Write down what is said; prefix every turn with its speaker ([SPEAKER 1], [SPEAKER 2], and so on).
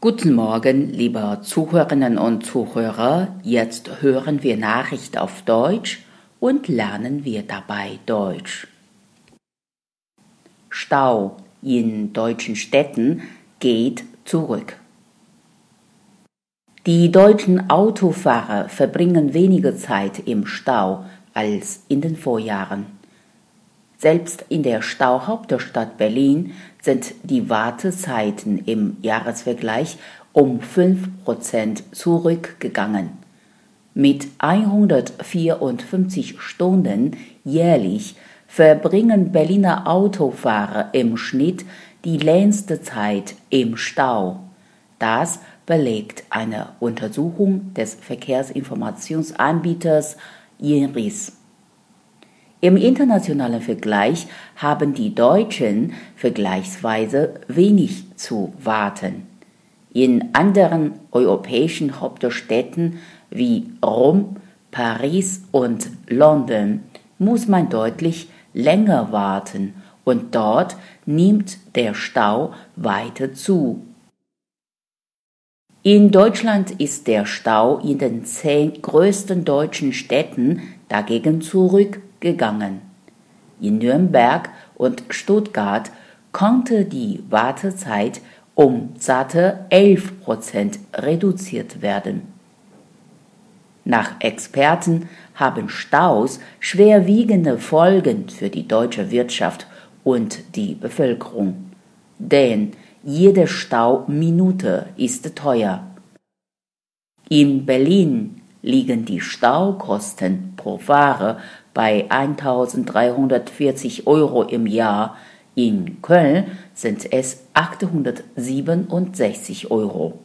[SPEAKER 1] Guten Morgen, liebe Zuhörerinnen und Zuhörer. Jetzt hören wir Nachricht auf Deutsch und lernen wir dabei Deutsch. Stau in deutschen Städten geht zurück. Die deutschen Autofahrer verbringen weniger Zeit im Stau als in den Vorjahren. Selbst in der Stauhauptstadt Berlin sind die Wartezeiten im Jahresvergleich um 5% zurückgegangen. Mit 154 Stunden jährlich verbringen Berliner Autofahrer im Schnitt die längste Zeit im Stau. Das belegt eine Untersuchung des Verkehrsinformationsanbieters INRIS. Im internationalen Vergleich haben die Deutschen vergleichsweise wenig zu warten. In anderen europäischen Hauptstädten wie Rom, Paris und London muss man deutlich länger warten und dort nimmt der Stau weiter zu. In Deutschland ist der Stau in den zehn größten deutschen Städten dagegen zurück gegangen. In Nürnberg und Stuttgart konnte die Wartezeit um satte 11 Prozent reduziert werden. Nach Experten haben Staus schwerwiegende Folgen für die deutsche Wirtschaft und die Bevölkerung. Denn jede Stauminute ist teuer. In Berlin liegen die Staukosten pro Fahrer bei 1340 Euro im Jahr. In Köln sind es 867 Euro.